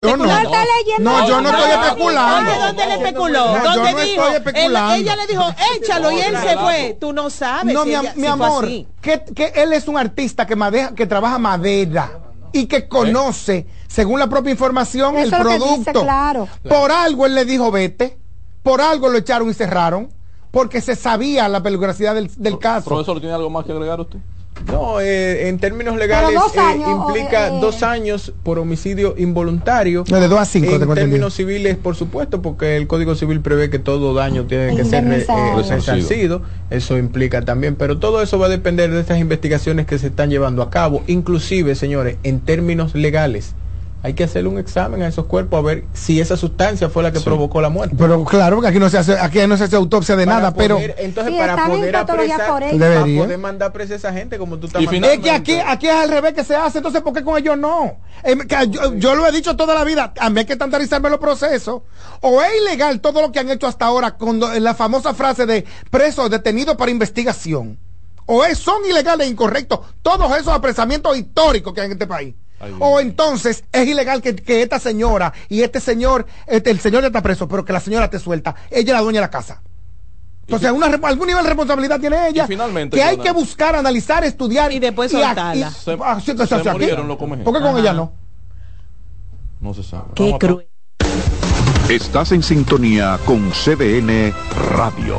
Yo no, no, no, yo no estoy especulando. ¿Dónde, le especuló? No, yo ¿Dónde no dijo? estoy especulando. Él- ella le dijo, échalo y él se fue. Tú no sabes. No, si mi, ella- am- si mi fue amor, así. que, que él es un artista que, madeja, que trabaja madera y que conoce, según la propia información, Eso el producto. dice, claro. Por algo él le dijo vete, por algo lo echaron y cerraron, porque se sabía la peligrosidad del, del caso. Profesor, ¿tiene algo más que agregar usted? No, eh, en términos legales dos eh, implica eh, dos años por homicidio involuntario. No, de dos a cinco, En términos civiles, por supuesto, porque el Código Civil prevé que todo daño tiene que ser eh, resarcido. Eso implica también, pero todo eso va a depender de estas investigaciones que se están llevando a cabo. Inclusive, señores, en términos legales, hay que hacerle un examen a esos cuerpos a ver si esa sustancia fue la que provocó la muerte. Pero claro, porque aquí no se hace, aquí no se hace autopsia de Para nada, pero entonces Sí, para poder apresar, para poder mandar presa a esa gente como tú estás Y mandando. es que aquí, aquí es al revés que se hace, entonces ¿por qué con ellos no? Que yo, yo lo he dicho toda la vida, a mí hay que estandarizarme los procesos. O es ilegal todo lo que han hecho hasta ahora con la famosa frase de preso detenido para investigación. O es, son ilegales e incorrectos todos esos apresamientos históricos que hay en este país. Ay, o mío. entonces es ilegal que, que esta señora y este señor, este, el señor ya está preso, pero que la señora te suelta. Ella es la dueña de la casa. Entonces, una, algún nivel de responsabilidad tiene ella. Y finalmente, que hay que buscar, analizar, estudiar. Y después soltarla. Se- ah, sí, se murieron ¿Por qué con Ajá. ella no? No se sabe. Qué cruel. Estás en sintonía con CDN Radio.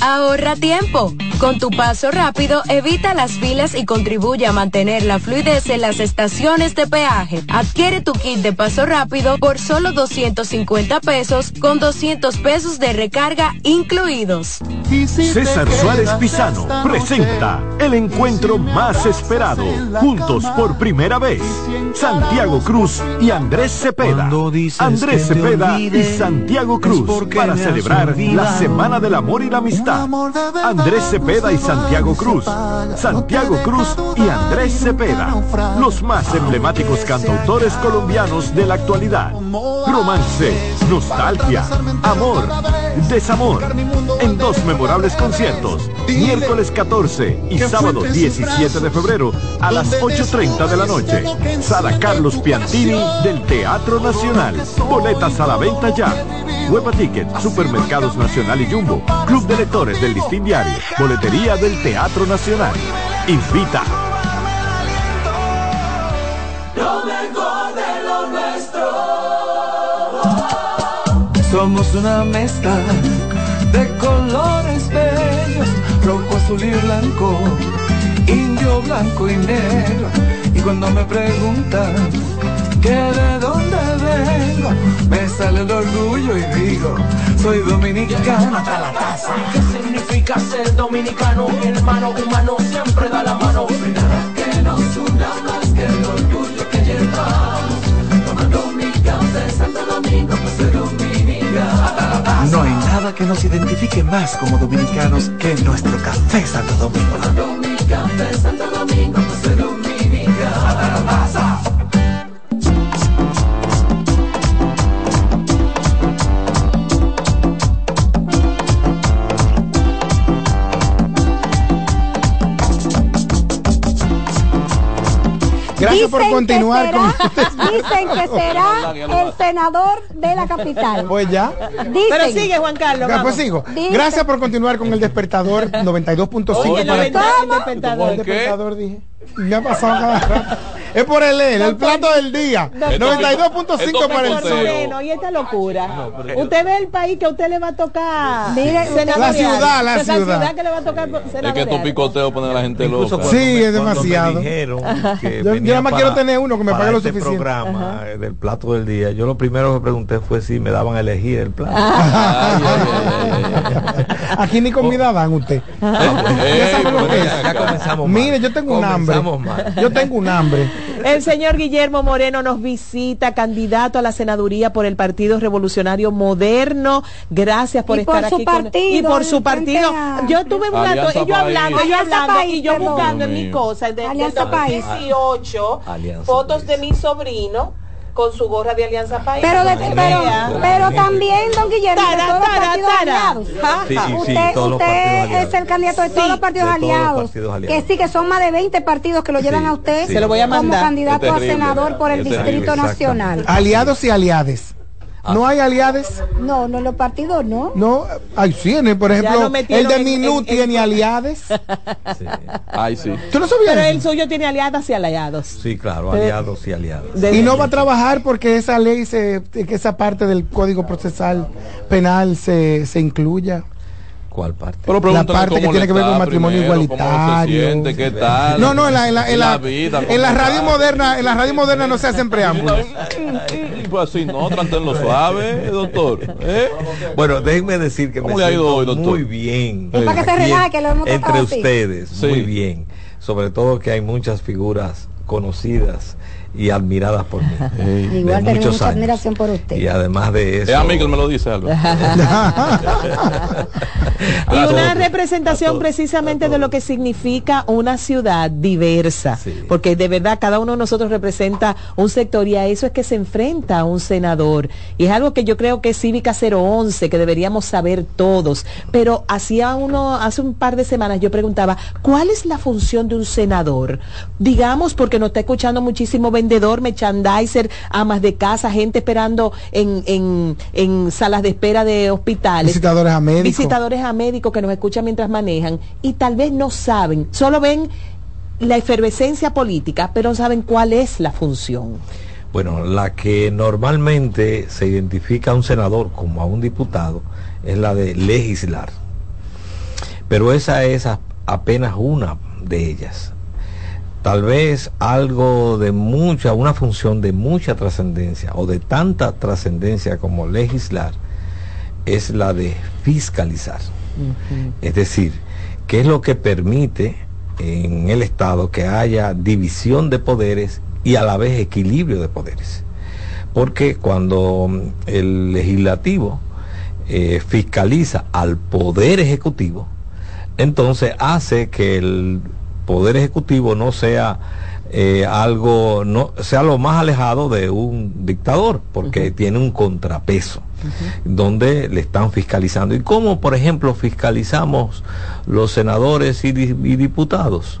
Ahorra tiempo. Con tu paso rápido, evita las filas y contribuye a mantener la fluidez en las estaciones de peaje. Adquiere tu kit de paso rápido por solo 250 pesos con 200 pesos de recarga incluidos. César Suárez Pisano presenta el encuentro más esperado, juntos por primera vez. Santiago Cruz y Andrés Cepeda. Andrés Cepeda y Santiago Cruz para celebrar la Semana del Amor y la Amistad. Andrés Cepeda y Santiago Cruz. Santiago Cruz y Andrés Cepeda. Los más emblemáticos cantautores colombianos de la actualidad. Romance, nostalgia, amor, desamor. En dos memorables conciertos. Miércoles 14 y sábado 17 de febrero a las 8.30 de la noche. Sala Carlos Piantini del Teatro Nacional. Boletas a la venta ya. Huepa Ticket, Supermercados Nacional y Jumbo, Club de Lectores del Listín Diario, Boletería del Teatro Nacional. Invita. Somos una mezcla de colores bellos, rojo, azul y blanco, indio, blanco y negro. Y cuando me preguntan que de dónde vengo, me sale el orgullo y digo, soy dominicano hasta la casa. ¿Qué significa ser dominicano? Mi hermano humano siempre da la mano. Nada que nos una más que el orgullo que llevamos. Tomando mi café Santo Domingo, pues soy dominicano. No hay nada que nos identifique más como dominicanos que nuestro café Santo Domingo. Café Santo Domingo, Gracias por Dicen que continuar será- con Dicen que será el senador de la capital. Pues ya. Dicen. Pero sigue, Juan Carlos. Ya, vamos. pues sigo. Dicen. Gracias por continuar con el despertador 92.5. Oye, para- 90, el despertador dije. Me ha pasado cada rato. Es por el él, el plato del día. Doctor- 92.5 para el. Moreno, y esta locura. usted ve el país que a usted le va a tocar. Mire. La ciudad, la ciudad. que le va a tocar Es que estos picoteos ponen a la gente loca. Sí, me- es demasiado. Me dijeron que Yo- nada más para- quiero tener uno que me pague lo este suficiente. programa eh, del plato del día. Yo lo primero que pregunté fue si me daban a elegir el plato. Ah. Aquí ni comida dan usted. Es? ya, comenzamos. Mire, yo tengo un hambre. Yo tengo un hambre. El señor Guillermo Moreno nos visita, candidato a la senaduría por el Partido Revolucionario Moderno. Gracias por Y por estar su aquí con partido, y por su el partido. Yo tuve un rato, y yo hablando, y yo hablando, País, y yo buscando en Dios mis mío. cosas de, del Alianza País. 2018, Alianza fotos de mi sobrino con su gorra de Alianza País. Pero, de- pero, pero también, don Guillermo, de Tara, todos los partidos tara. aliados. Ja, Sí, sí, usted todos los usted aliados. es el candidato de todos los partidos, de todos los aliados, partidos aliados. Que sí, que son más de 20 partidos que lo llevan Sí, a usted sí. Se lo voy a como mandar. candidato Es a senador por el es terrible, Distrito. Nacional. Aliados y aliades. ¿No hay aliades? No, no, los partidos no. No, ay, sí, en el- por ejemplo, el de Minú en- en- tiene aliades. Sí, Ay, sí. ¿Tú no sabías? Pero el suyo tiene aliadas y aliados. sí, claro, aliados y aliados. De- Y no va a trabajar porque esa ley, se, que esa parte del Código Procesal Penal se, se incluya. ¿Cuál parte? Pero pregúntale parte que tiene que ver con matrimonio primero, cómo se igualitario. siente, qué tal. No, no, en la, en la, en la, vida, en la radio está. moderna, en la radio moderna no se hacen preámbulos. Pues así, no, tratenlo suave, doctor. ¿eh? Bueno, déjenme decir que me ¿Cómo le ha ido hoy, doctor? muy bien. Es para que se relaje, que lo hemos Entre así. ustedes, Sí. muy bien. Sobre todo que hay muchas figuras conocidas y admiradas por mí. de Igual tenemos mucha años. admiración por usted. Y además de eso... Es a mí que me lo dice, Álvaro. Y A una todos, representación a todos, precisamente a de lo que significa una ciudad diversa, Sí. porque de verdad cada uno de nosotros representa un sector y a eso es que se enfrenta un senador. Y es algo que yo creo que es Cívica 011, que deberíamos saber todos. Pero hacía uno, hace un par de semanas yo preguntaba, ¿cuál es la función de un senador? Digamos, porque nos está escuchando muchísimo vendedor, merchandiser, amas de casa, gente esperando en, en, en salas de espera de hospitales Visitadores a médicos. visitadores a médicos que nos escuchan mientras manejan y tal vez no saben, solo ven la efervescencia política, pero no saben cuál es la función. Bueno, la que normalmente se identifica a un senador como a un diputado es la de legislar. Pero esa es apenas una de ellas. Tal vez algo de mucha, una función de mucha trascendencia o de tanta trascendencia como legislar es la de fiscalizar. Es decir, ¿qué es lo que permite en el Estado que haya división de poderes y a la vez equilibrio de poderes? Porque cuando el legislativo eh, fiscaliza al poder ejecutivo, entonces hace que el poder ejecutivo no sea eh, algo, no sea lo más alejado de un dictador, porque tiene un contrapeso donde le están fiscalizando. ¿Y cómo, por ejemplo, fiscalizamos los senadores y, di- y diputados?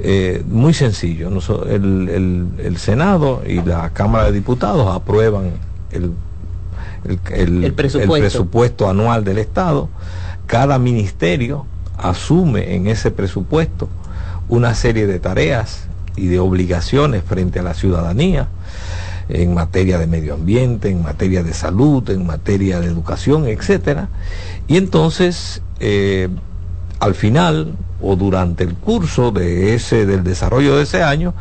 Eh, muy sencillo. Noso- el, el- el Senado y la Cámara de Diputados aprueban el, el- el- El presupuesto. el presupuesto anual del Estado. Cada ministerio asume en ese presupuesto una serie de tareas y de obligaciones frente a la ciudadanía en materia de medio ambiente, en materia de salud, en materia de educación, etcétera. Y entonces, eh, al final o durante el curso de ese del desarrollo de ese año,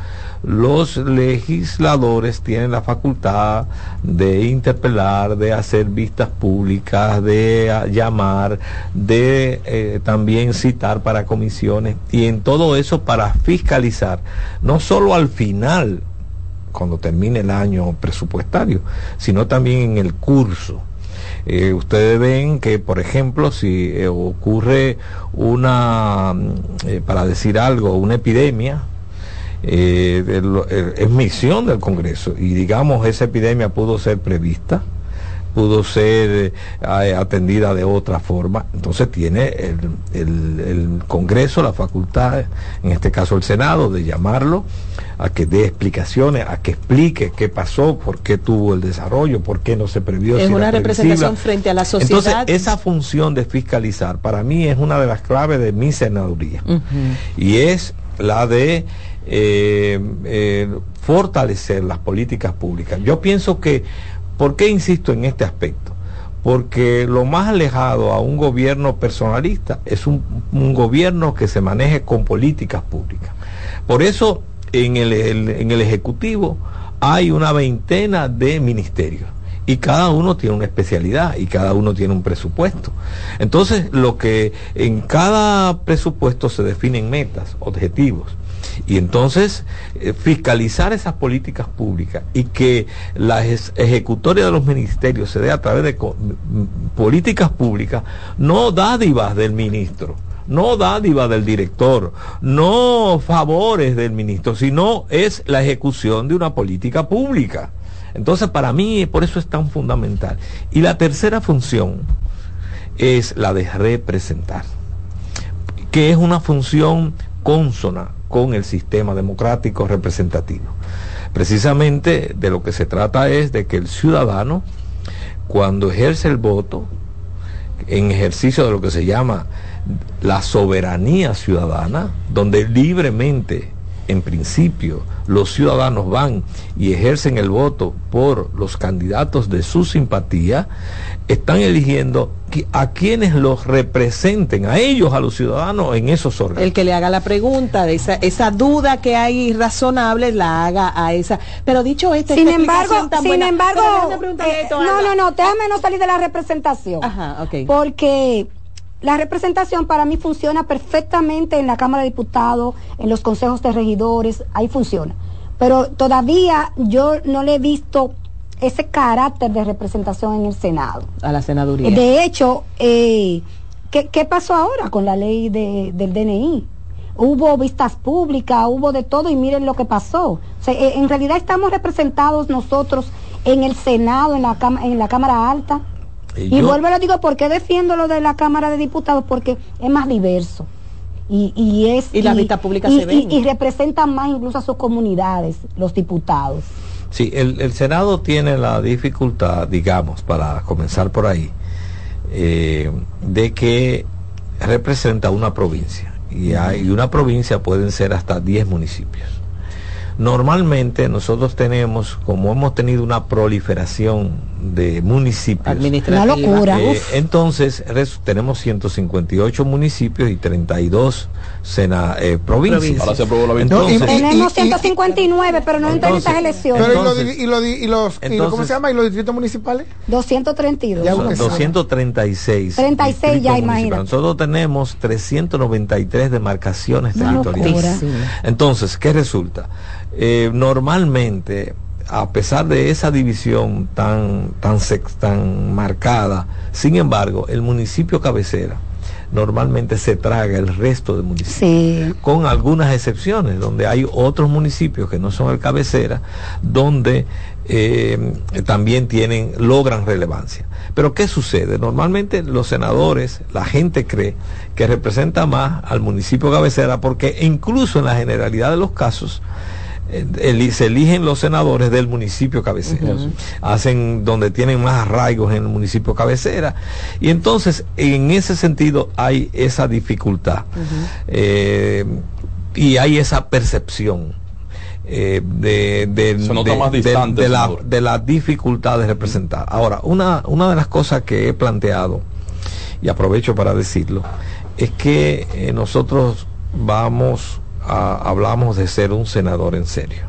los legisladores tienen la facultad de interpelar, de hacer vistas públicas, de ah, llamar, de eh, también citar para comisiones y en todo eso para fiscalizar, no solo al final cuando termine el año presupuestario, sino también en el curso. Eh, ustedes ven que, por ejemplo, si eh, ocurre una, mm, eh, para decir algo, una epidemia, eh, el- es misión del Congreso. Y digamos esa epidemia pudo ser prevista pudo ser eh, atendida de otra forma. Entonces tiene el, el- el Congreso la facultad en este caso el Senado de llamarlo a que dé explicaciones a que explique qué pasó por qué tuvo el desarrollo por qué no se previó Es si una representación frente a la entonces sociedad. esa función de fiscalizar para mí es una de las claves de mi senaduría. Y es la de eh, eh, fortalecer las políticas públicas. Yo pienso que, ¿por qué insisto en este aspecto? Porque lo más alejado a un gobierno personalista es un, gobierno que se maneje con políticas públicas. Por eso en el- en el Ejecutivo hay una veintena de ministerios y cada uno tiene una especialidad y cada uno tiene un presupuesto. Entonces, lo que en cada presupuesto se definen metas, objetivos. Y entonces eh, fiscalizar esas políticas públicas y que la ejecutoria de los ministerios se dé a través de políticas públicas, no dádivas del ministro, no dádivas del director, no favores del ministro, sino es la ejecución de una política pública. Entonces, para mí, por eso es tan fundamental. Y la tercera función es la de representar, que es una función consona con el sistema democrático representativo. Precisamente de lo que se trata es de que el ciudadano, cuando ejerce el voto, en ejercicio de lo que se llama la soberanía ciudadana, donde libremente, en principio, los ciudadanos van y ejercen el voto por los candidatos de su simpatía, están eligiendo a quienes los representen, a ellos, a los ciudadanos, en esos órganos. El que le haga la pregunta, de esa, esa duda que hay razonable, la haga a esa. Pero dicho esto, Sin embargo, tan sin buena- embargo, eh, esto, no, no, no, déjame no salir de la representación. Ajá, ok. Porque la representación para mí funciona perfectamente en la Cámara de Diputados, en los consejos de regidores, ahí funciona. Pero todavía yo no le he visto ese carácter de representación en el Senado. A la senaduría. De hecho, eh, ¿qué, qué pasó ahora con la ley de- del DNI? Hubo vistas públicas, hubo de todo y miren lo que pasó. O sea, eh, en realidad estamos representados nosotros en el Senado, en la, cama- en la Cámara Alta. Y yo- vuelvo y lo digo, ¿por qué defiendo lo de la Cámara de Diputados? Porque es más diverso. Y, y es Y las vistas públicas y- se ven. y- y representan más incluso a sus comunidades, los diputados. Sí, el, el Senado tiene la dificultad, digamos, para comenzar por ahí, eh, de que representa una provincia. Y, hay, y una provincia pueden ser hasta 10 municipios. Normalmente nosotros tenemos, como hemos tenido una proliferación de municipios, Administrativa. Una locura. eh, entonces res- tenemos 158 municipios y 32 sena, eh, provincias. Ahora se aprobó la Entonces, Y- y- Tenemos 159, pero no en Entonces, estas elecciones. Pero y los, y y ¿cómo se llama? ¿Y los distritos municipales? 232. Ya Son porque sabe. 236. 36 ya, imagínate. Nosotros tenemos 393 demarcaciones territoriales. Entonces, ¿qué resulta? Eh, normalmente, a pesar de esa división tan, tan, tan marcada, sin embargo, el municipio cabecera normalmente se traga el resto de municipios Sí. con algunas excepciones, donde hay otros municipios que no son el cabecera, donde eh, también tienen, logran relevancia. Pero ¿qué sucede? Normalmente los senadores, la gente cree que representa más al municipio cabecera, porque incluso en la generalidad de los casos, eh, se eligen los senadores del municipio cabecera, hacen donde tienen más arraigos en el municipio cabecera, y entonces en ese sentido hay esa dificultad. Eh, y hay esa percepción eh, de, de- Se nota de- más de- distante de el la, de la dificultad de representar. Ahora, una, una de las cosas que he planteado, y aprovecho para decirlo, es que eh, nosotros vamos a, hablamos de ser un senador en serio.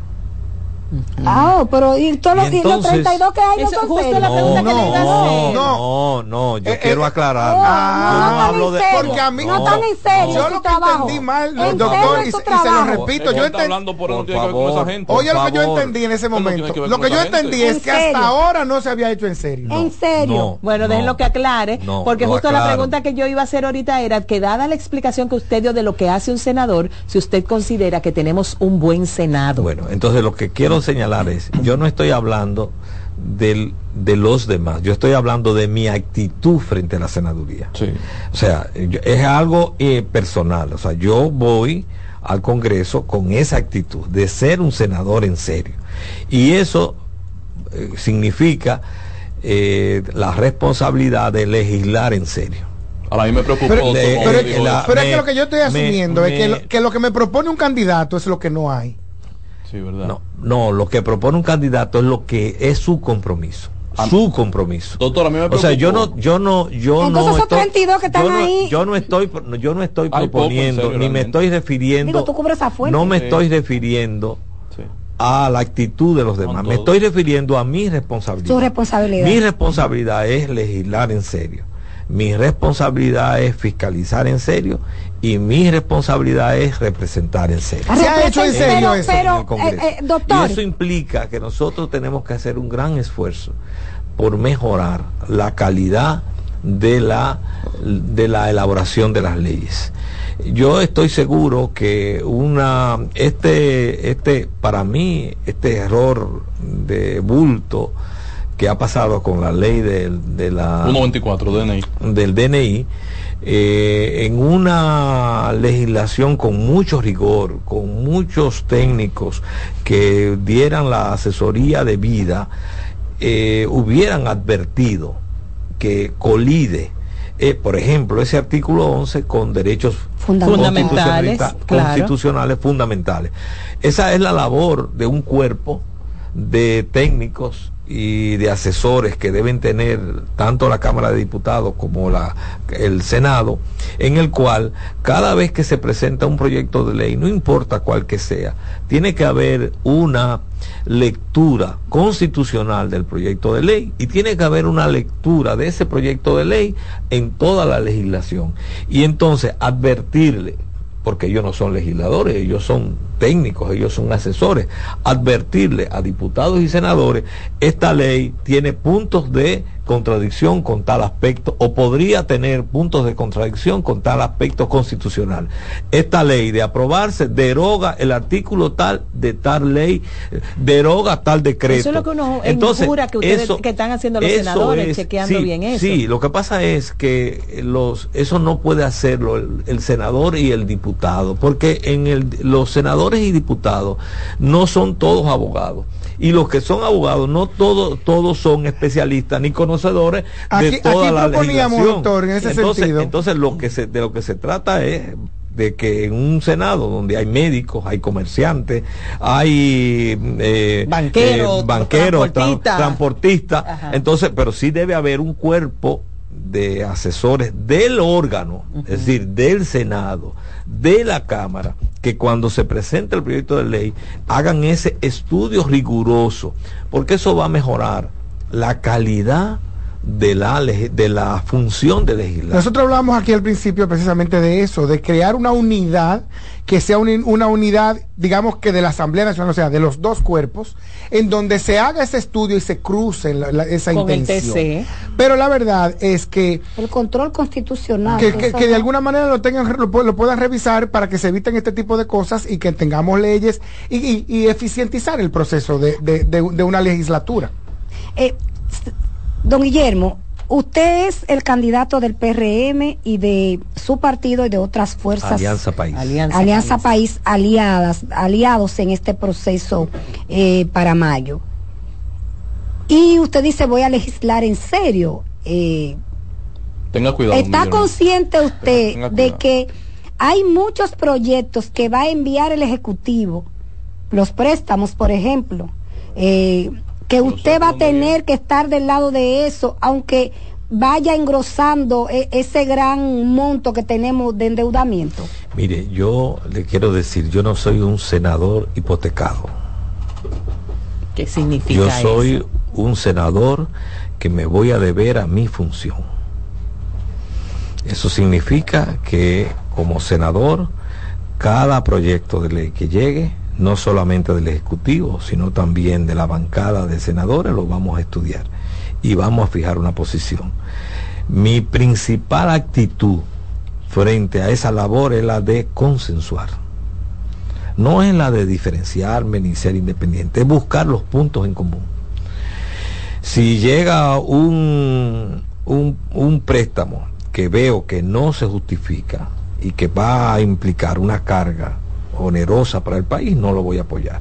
Ah, pero ¿y, todos los, y los entonces- 32 que hay no son justo la pregunta que le iba a hacer. no, no, yo Eh, quiero eh, aclarar. Oh, no no tan hablo de. serio. Porque a mí- no tan en serio Yo lo que trabajo. entendí mal, En doctor, y, y se lo repito, yo entendí. hablando por no Por tiene que ver con favor. esa gente. Oye, lo que yo entendí en ese no momento, que lo que yo entendí En es que hasta ahora no se había hecho en serio. En serio. No, Bueno, no, déjenlo que aclare, no, porque justo la pregunta que yo iba a hacer ahorita era que dada la explicación que usted dio de lo que hace un senador, si usted considera que tenemos un buen senado. Bueno, entonces lo que quiero señalar es, yo no estoy hablando del, de los demás, yo estoy hablando de mi actitud frente a la senaduría. Sí. O sea, yo- es algo eh, personal, o sea, yo voy al Congreso con esa actitud de ser un senador en serio. Y eso eh, significa eh, la responsabilidad de legislar en serio. Ahora a mí me preocupó. Pero, pero es dijo que, él. pero es que lo que yo estoy me- asumiendo es que me- lo, que lo que me propone un candidato es lo que no hay. Sí, verdad. No, no, lo que propone un candidato es lo que es su compromiso. Su compromiso. Doctor, a mí me O sea, yo no, yo no, yo Entonces no esos estoy, 32 que están yo no, ahí- yo no estoy, yo no estoy proponiendo, serio, ni me estoy refiriendo, Digo, tú cubres a fuente. no me Sí. estoy refiriendo Sí. a la actitud de los demás, me estoy refiriendo a mi responsabilidad. Su responsabilidad. Mi responsabilidad es legislar en serio. Mi responsabilidad es fiscalizar en serio y mi responsabilidad es representar en serio. Se ha hecho en serio pero, eso pero, en el Congreso. eh, eh, doctor, Y eso implica que nosotros tenemos que hacer un gran esfuerzo por mejorar la calidad de la, de la elaboración de las leyes. Yo estoy seguro que una este este para mí este error de bulto que ha pasado con la ley del- de, la 1.24 DNI. del DNI eh, en una legislación con mucho rigor, con muchos técnicos que dieran la asesoría debida, eh, hubieran advertido que colide, eh, por ejemplo, ese artículo 11 con derechos Fundamentales, claro. constitucionales fundamentales. Esa es la labor de un cuerpo de técnicos y de asesores que deben tener tanto la Cámara de Diputados como la, el Senado, en el cual cada vez que se presenta un proyecto de ley, no importa cuál que sea, tiene que haber una lectura constitucional del proyecto de ley y tiene que haber una lectura de ese proyecto de ley en toda la legislación. Y entonces advertirle porque ellos no son legisladores, ellos son técnicos, ellos son asesores, advertirle a diputados y senadores, esta ley tiene puntos de contradicción con tal aspecto o podría tener puntos de contradicción con tal aspecto constitucional. Esta ley de aprobarse deroga el artículo tal de tal ley, deroga tal decreto. Eso es lo que uno Entonces, injura que ustedes eso- que están haciendo los senadores, es- chequeando sí, bien eso. Sí, lo que pasa es que los eso no puede hacerlo el, el senador y el diputado, porque en el, los senadores y diputados no son todos abogados. Y los que son abogados, no todos todos son especialistas ni conocedores Aquí- de toda aquí la legislación. doctor, en ese entonces, sentido. entonces lo que se, de lo que se trata es de que en un senado donde hay médicos, hay comerciantes, hay eh, Banqueros, eh, banqueros, transportistas. Ajá. entonces, pero sí debe haber un cuerpo de asesores del órgano, es decir, del Senado, de la Cámara, que cuando se presente el proyecto de ley hagan ese estudio riguroso, porque eso va a mejorar la calidad de la, de la función de legislar. Nosotros hablamos aquí al principio precisamente de eso, de crear una unidad que sea un- una unidad, digamos que de la Asamblea Nacional, o sea, de los dos cuerpos, en donde se haga ese estudio y se cruce la- la- esa Con el intención. TC. Pero la verdad es que el control constitucional. que, que- de alguna manera lo tengan lo, lo puedan revisar para que se eviten este tipo de cosas y que tengamos leyes y, y- y eficientizar el proceso de, de- de- de una legislatura. Eh, don Guillermo, usted es el candidato del PRM y de su partido y de otras fuerzas. Alianza País. Alianza, Alianza País aliadas, aliados en este proceso eh, para mayo. Y usted dice voy a legislar en serio. Eh, Tenga cuidado. ¿Está Guillermo. consciente usted Tenga de que hay muchos proyectos que va a enviar el Ejecutivo? Los préstamos, por ejemplo. eh, que usted va a tener que estar del lado de eso, aunque vaya engrosando e- ese gran monto que tenemos de endeudamiento. Mire, yo le quiero decir, yo no soy un senador hipotecado. ¿Qué significa Yo soy eso? un senador que me voy a deber a mi función. Eso significa que como senador, cada proyecto de ley que llegue, no solamente del Ejecutivo, sino también de la bancada de senadores, lo vamos a estudiar y vamos a fijar una posición. Mi principal actitud frente a esa labor es la de consensuar. No es la de diferenciarme ni ser independiente, es buscar los puntos en común. Si llega un, un, un préstamo que veo que no se justifica y que va a implicar una carga onerosa para el país, no lo voy a apoyar.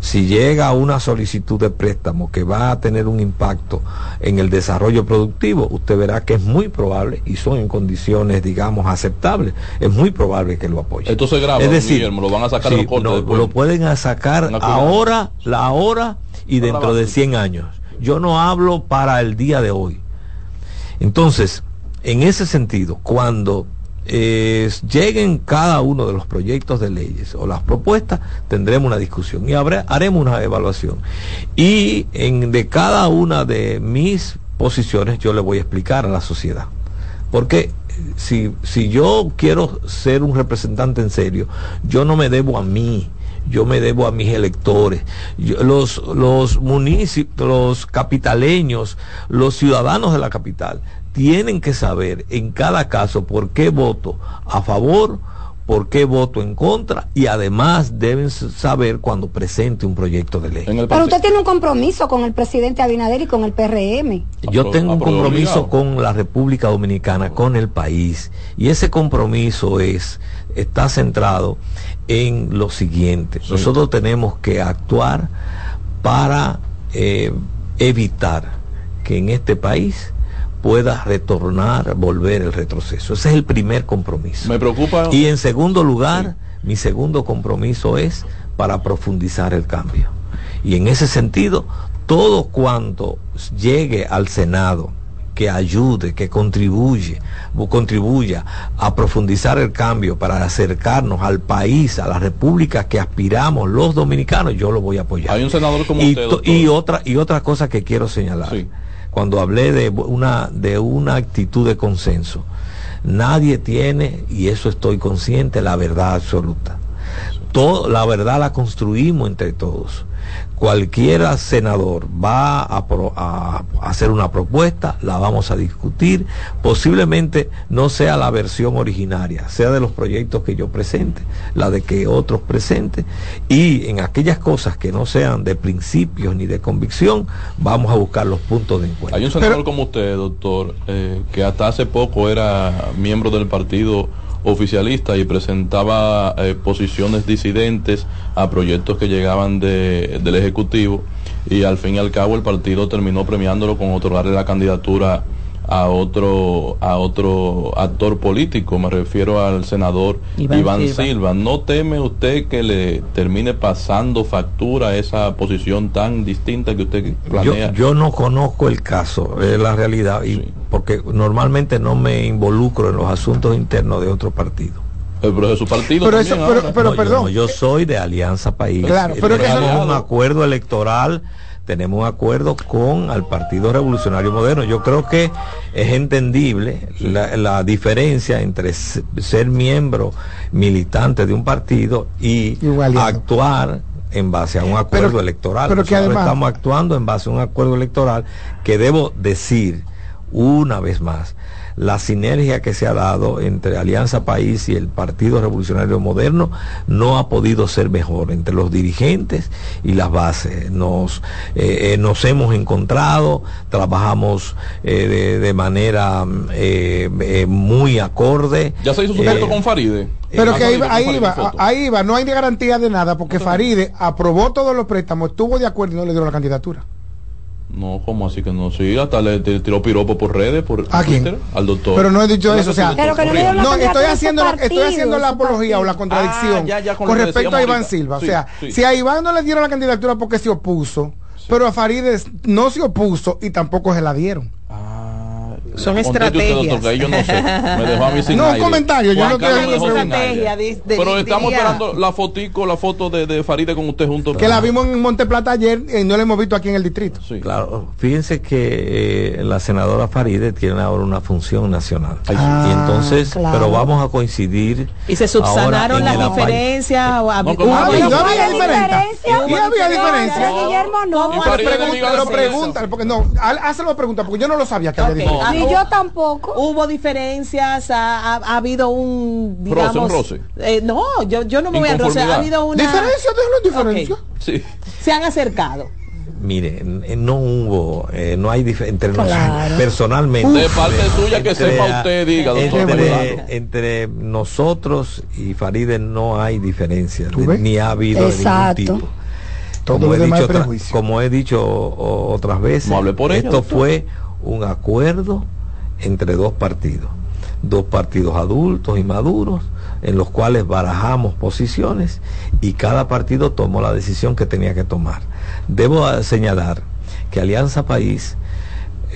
Si llega una solicitud de préstamo que va a tener un impacto en el desarrollo productivo, usted verá que es muy probable, y son en condiciones, digamos, aceptables, es muy probable que lo apoye. Esto se graba, es decir, Guillermo, lo van a sacar sí, de los cortes no, después. lo pueden sacar ahora, la hora y dentro de 100 años. Yo no hablo para el día de hoy. Entonces, en ese sentido, cuando lleguen cada uno de los proyectos de leyes o las propuestas, tendremos una discusión y haremos una evaluación. Y en, de cada una de mis posiciones yo le voy a explicar a la sociedad. Porque eh, si, si yo quiero ser un representante en serio, yo no me debo a mí, yo me debo a mis electores. Los, los municipios, los capitaleños, los ciudadanos de la capital, tienen que saber en cada caso por qué voto a favor, por qué voto en contra y además deben saber cuando presente un proyecto de ley. Pero usted tiene un compromiso con el presidente Abinader y con el PRM. Yo tengo un compromiso con la República Dominicana, con el país, y ese compromiso es está centrado en lo siguiente. Nosotros tenemos que actuar para eh, evitar que en este país pueda retornar, volver el retroceso. Ese es el primer compromiso. Me preocupa. Y en segundo lugar, mi segundo compromiso es para profundizar el cambio. Y en ese sentido, todo cuanto llegue al Senado que ayude, que contribuye, contribuya a profundizar el cambio para acercarnos al país, a la república que aspiramos los dominicanos, yo lo voy a apoyar. Hay un senador como y, usted, y otra y otra cosa que quiero señalar. Cuando hablé de una de una actitud de consenso, nadie tiene y eso estoy consciente la verdad absoluta. Todo, la verdad la construimos entre todos. Cualquiera senador va a, pro- a hacer una propuesta, la vamos a discutir, posiblemente no sea la versión originaria, sea de los proyectos que yo presente, la de que otros presenten, y en aquellas cosas que no sean de principios ni de convicción, vamos a buscar los puntos de encuentro. Hay un senador como usted, doctor, eh, que hasta hace poco era miembro del partido oficialista y presentaba eh, posiciones disidentes a proyectos que llegaban de- del Ejecutivo y al fin y al cabo el partido terminó premiándolo con otorgarle la candidatura a otro a otro actor político, me refiero al senador Iván Iván, Silva. Silva. ¿No teme usted que le termine pasando factura esa posición tan distinta que usted planea? yo no conozco el caso, es la realidad, y porque normalmente no me involucro en los asuntos internos de otro partido. pero de su partido Pero eso- pero- pero No, yo perdón. no, Yo, soy de Alianza País. Claro, pero que tenemos eso- un acuerdo electoral, tenemos un acuerdo con al Partido Revolucionario Moderno. Yo creo que es entendible la, la diferencia entre ser miembro militante de un partido y actuar en base a un acuerdo Pero- electoral. pero que Nosotros además- estamos actuando en base a un acuerdo electoral que debo decir una vez más la sinergia que se ha dado entre Alianza País y el Partido Revolucionario Moderno no ha podido ser mejor entre los dirigentes y las bases. Nos, eh, eh, nos hemos encontrado, trabajamos eh, de, de manera eh, eh, muy acorde. ¿Ya se hizo su Eh, con Faride? Pero que ahí, va- ahí va, ahí va, no hay garantía de nada porque Faride aprobó todos los préstamos, estuvo de acuerdo y no le dieron la candidatura. No, ¿cómo así que no? Sí, hasta le, le tiró piropo por redes, por ¿A quién? Twitter, al doctor. Pero no he dicho eso, o sea, Pero que no le estoy haciendo, la- estoy haciendo la apología o la contradicción Ah, ya, ya, con respecto a Iván ahorita. Silva. Sí, o sea, sí. si a Iván no le dieron la candidatura porque se opuso, pero a Farideh no se opuso y tampoco se la dieron. Son estrategias. doctor, que ahí yo no sé. Me dejó a mí sin No, un aire. comentario, yo no estoy estrategia, de- Pero estamos diría- esperando la fotico, la foto de, de Faride con usted junto. Que la vimos en Monteplata ayer y no la hemos visto aquí en el distrito. Claro, fíjense que eh, la senadora Faride tiene ahora una función nacional. Ah, y entonces, claro. pero vamos a coincidir. Y se subsanaron las diferencias. No, hubo- ¿cómo no? hubo- ¿Y no hubo- había diferencia? ¿Y había diferencia? No, Guillermo no. ¿Cómo Pero así? pregunta- pero pregúntale, porque no, hazle la pregunta, porque yo no lo sabía que había diferencia. Yo tampoco. Hubo diferencias, ha, ha- ha habido un, Roce, digamos... un roce. eh, no, yo, yo no me voy a roce, ha habido una... ¿Diferencia? Déjalo en diferencia. Sí. Se han acercado. Mire, eh, no hubo, eh, no hay entre nosotros, personalmente. De parte suya que sepa usted, diga, doctor Entre, entre nosotros y Faride no hay diferencia, ni ha habido Exacto. de ningún tipo. Todo Como he, dicho otra- como he dicho otras veces, No por esto fue un acuerdo entre dos partidos, dos partidos adultos y maduros, en los cuales barajamos posiciones y cada partido tomó la decisión que tenía que tomar. Debo señalar que Alianza País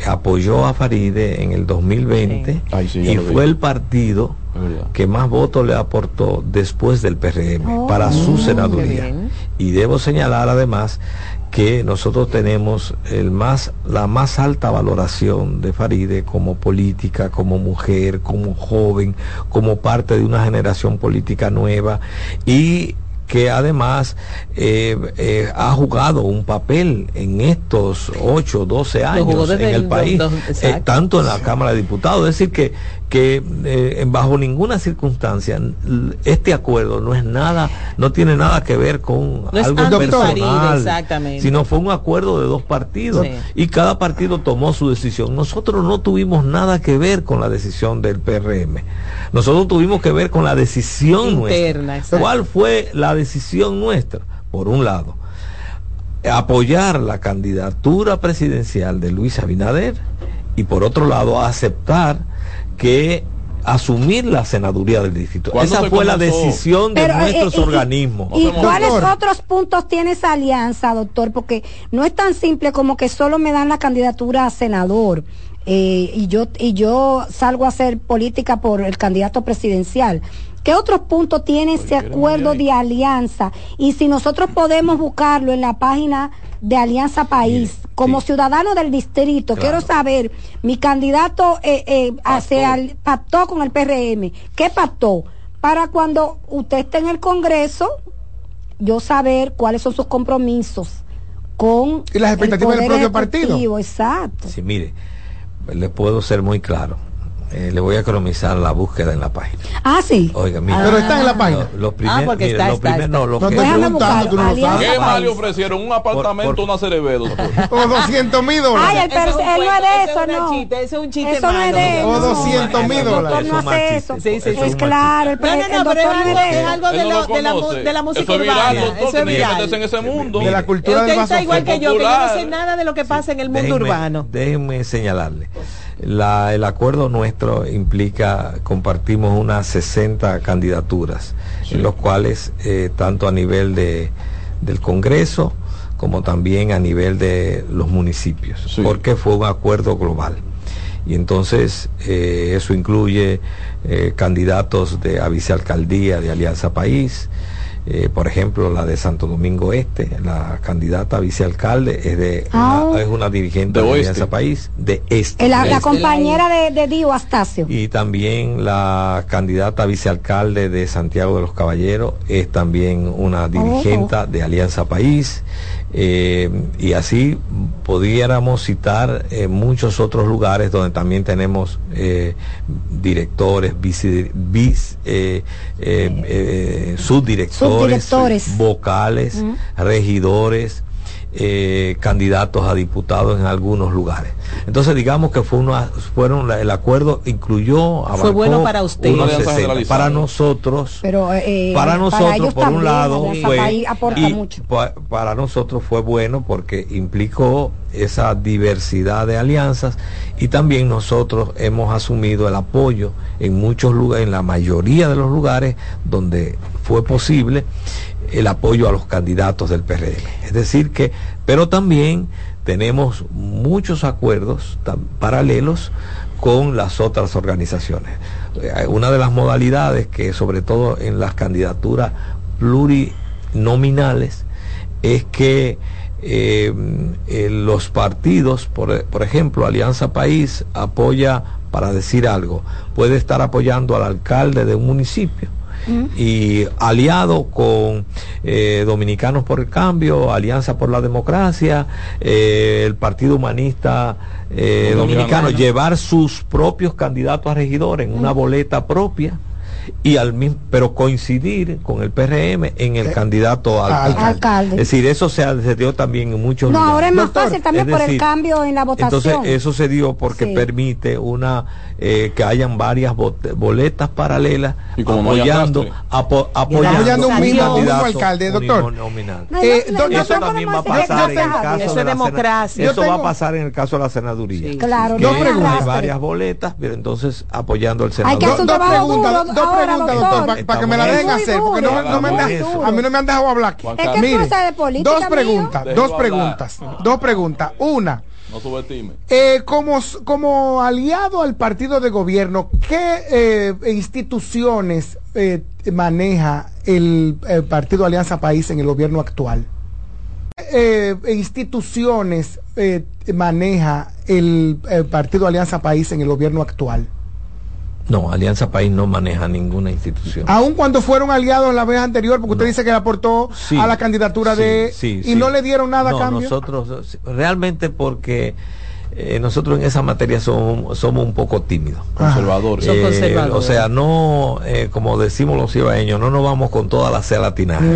apoyó a Faride en el 2020 Ay, sí, ya y fue el partido que más votos le aportó después del PRM para su senaduría. Y debo señalar además que nosotros tenemos el más, la más alta valoración de Faride como política, como mujer, como joven, como parte de una generación política nueva y que además eh, eh, ha jugado un papel en estos 8, 12 jugó años en el el país, dos- eh, tanto en la Cámara de Diputados. Es decir, que, que eh, bajo ninguna circunstancia este acuerdo no es nada, no tiene nada que ver con No algo personal, sino fue un acuerdo de dos partidos Sí. y cada partido tomó su decisión. Nosotros no tuvimos nada que ver con la decisión del PRM. Nosotros tuvimos que ver con la decisión Interna, nuestra. ¿Cuál fue la decisión nuestra? Por un lado, apoyar la candidatura presidencial de Luis Abinader y por otro lado aceptar que asumir la senaduría del distrito. ¿Cuándo Esa fue la decisión de Pero, eh, nuestros eh, organismos. ¿Y Doctor. cuáles otros puntos tiene esa alianza, doctor? Porque no es tan simple como que solo me dan la candidatura a senador eh, y yo y yo salgo a hacer política por el candidato presidencial. ¿Qué otros puntos tiene ese acuerdo de alianza? Y si nosotros podemos buscarlo en la página de Alianza País, como ciudadano del distrito, Claro. quiero saber, mi candidato eh, eh, pactó con el PRM. ¿Qué pactó? Para cuando usted esté en el Congreso, yo saber cuáles son sus compromisos con Y las el expectativas del Poder propio partido. Exacto. Sí, mire, le puedo ser muy claro. Eh, le voy a economizar la búsqueda en la página. Ah, sí. Oiga, mira. Pero está en la página. Los primer- Ah, porque mire, está, los está, primer- está. no, los No que- preguntando, tú no sabes. ¿Qué más le ofrecieron? Un apartamento, por- una Cerebe, doctor. O 200 mil Ay, dólares. el per- Eso es un él no es eso eso, es un no. chiste, eso es un chiste Eso no es malo. de él. O no. 200 mil El dólares. doctor no hace eso. Sí, sí, sí. Es claro, el, No, no, el no, pero es no algo, de no la, música Eso es viral, urbana. Eso es viral. en ese mundo. De la cultura Usted está igual que yo, que yo no sé nada de lo que pasa en el mundo urbano. Déjenme señalarle. La- el acuerdo nuestro implica, compartimos unas 60 candidaturas, en los cuales, eh, tanto a nivel de, del Congreso como también a nivel de los municipios, Sí. porque fue un acuerdo global. Y entonces eh, eso incluye eh, candidatos de a vicealcaldía de Alianza País, eh, por ejemplo, la de Santo Domingo Este, la candidata a vicealcalde es de Ah. una, es una dirigente De de. Alianza País de Este. La, de la Este. compañera de, de Dio Astacio. Y también la candidata a vicealcalde de Santiago de los Caballeros es también una dirigente de Alianza País. Eh, y así pudiéramos citar eh, muchos otros lugares donde también tenemos eh, directores, vice, vice- eh, eh, eh, subdirectores, Subdirectores. vocales, regidores, eh, candidatos a diputados en algunos lugares. Entonces digamos que fue una, fueron la- el acuerdo incluyó abarcó bueno para usted. unos Una alianza 60. generalizada. para nosotros Pero eh, para nosotros ellos por un lado fue País aporta y mucho. pa- para nosotros fue bueno porque implicó esa diversidad de alianzas y también nosotros hemos asumido el apoyo en muchos lugares en la mayoría de los lugares donde fue posible el apoyo a los candidatos del PRM es decir que pero también tenemos muchos acuerdos paralelos con las otras organizaciones. Eh, Una de las modalidades que sobre todo en las candidaturas plurinominales es que eh, eh, los partidos, por, por ejemplo, Alianza País apoya, para decir algo, puede estar apoyando al alcalde de un municipio y aliado con eh, Dominicanos por el Cambio, Alianza por la Democracia, eh, el Partido Humanista eh, Dominicano, llevar sus propios candidatos a regidores en una boleta propia y al mismo, pero coincidir con el PRM en el candidato al alcalde. Alcalde. Es decir, eso se, dio también en muchos No, lugares. ahora es más Doctor, fácil también por el cambio en la votación. Entonces eso se dio porque Sí. permite una eh, que hayan varias bot- boletas paralelas Y como apoyando apo- apoyando Apoyando un mismo- un mismo alcalde, doctor. Eh, no, doc- no, eso también va a pasar en el caso Eso de es la democracia. sena- Eso va a pasar en el caso de la senaduría. Sí. Claro, Que hay varias boletas, pero entonces apoyando al Hay senador. que hacer un trabajo duro ahora, preguntas, doctor. doctor, para que me la dejen hacer, porque no, no me han dejado- a mí no me han dejado hablar aquí. Es que Mire, de política, dos preguntas, Déjelo dos preguntas, dos preguntas. Una, No subestime. eh, como, como aliado al partido de gobierno, ¿qué eh, instituciones eh, maneja el, eh, partido Alianza País en el gobierno actual? Eh, instituciones eh, maneja el, eh, partido Alianza País en el gobierno actual? No, Alianza País no maneja ninguna institución. Aun cuando fueron aliados en la vez anterior, porque usted dice que le aportó Sí, a la candidatura sí, de... sí, y sí. no le dieron nada No, a cambio. Nosotros, realmente porque eh, nosotros en esa materia somos, somos un poco tímidos. Conservadores. Son Eh, conservadores. o sea, no, eh, como decimos los cibaeños, no nos vamos con toda la celatinaje.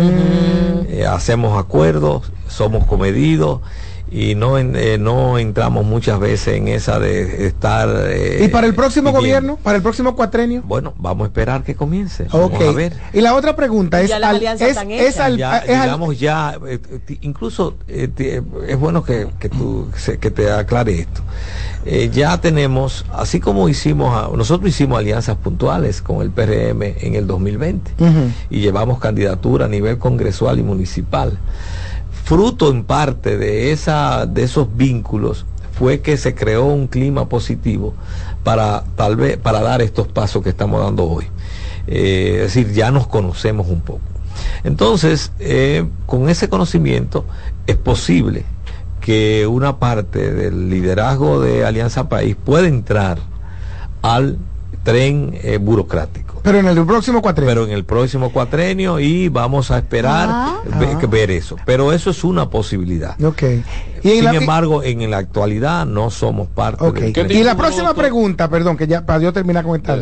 Eh, hacemos acuerdos, somos comedidos y no, en- eh, no entramos muchas veces en esa de estar... eh, ¿Y para el próximo pidiendo. gobierno? ¿Para el próximo cuatrenio? Bueno, vamos a esperar que comience. Ok. Vamos a ver. Y la otra pregunta es... Al- es, es al- ya, es al- digamos ya eh, incluso eh, es bueno que, que tú se- que te aclare esto Eh, ya tenemos así como hicimos a- nosotros hicimos alianzas puntuales con el PRM en el 2020 Ujú. y llevamos candidatura a nivel congresual y municipal fruto en parte de esa de esos vínculos fue que se creó un clima positivo para tal vez para dar estos pasos que estamos dando hoy. Eh, es decir ya nos conocemos un poco. Entonces eh, con ese conocimiento es posible que una parte del liderazgo de Alianza País pueda entrar al tren eh, burocrático Pero en el próximo cuatrenio. pero en el próximo cuatrenio y vamos a esperar Ah. Ah. ver eso. Pero eso es una posibilidad. Ok. Y en Sin embargo, en la actualidad no somos parte ok. del ¿Qué Y la próxima pregunta, perdón, que ya para yo terminar con esta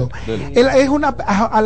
Es una a, a la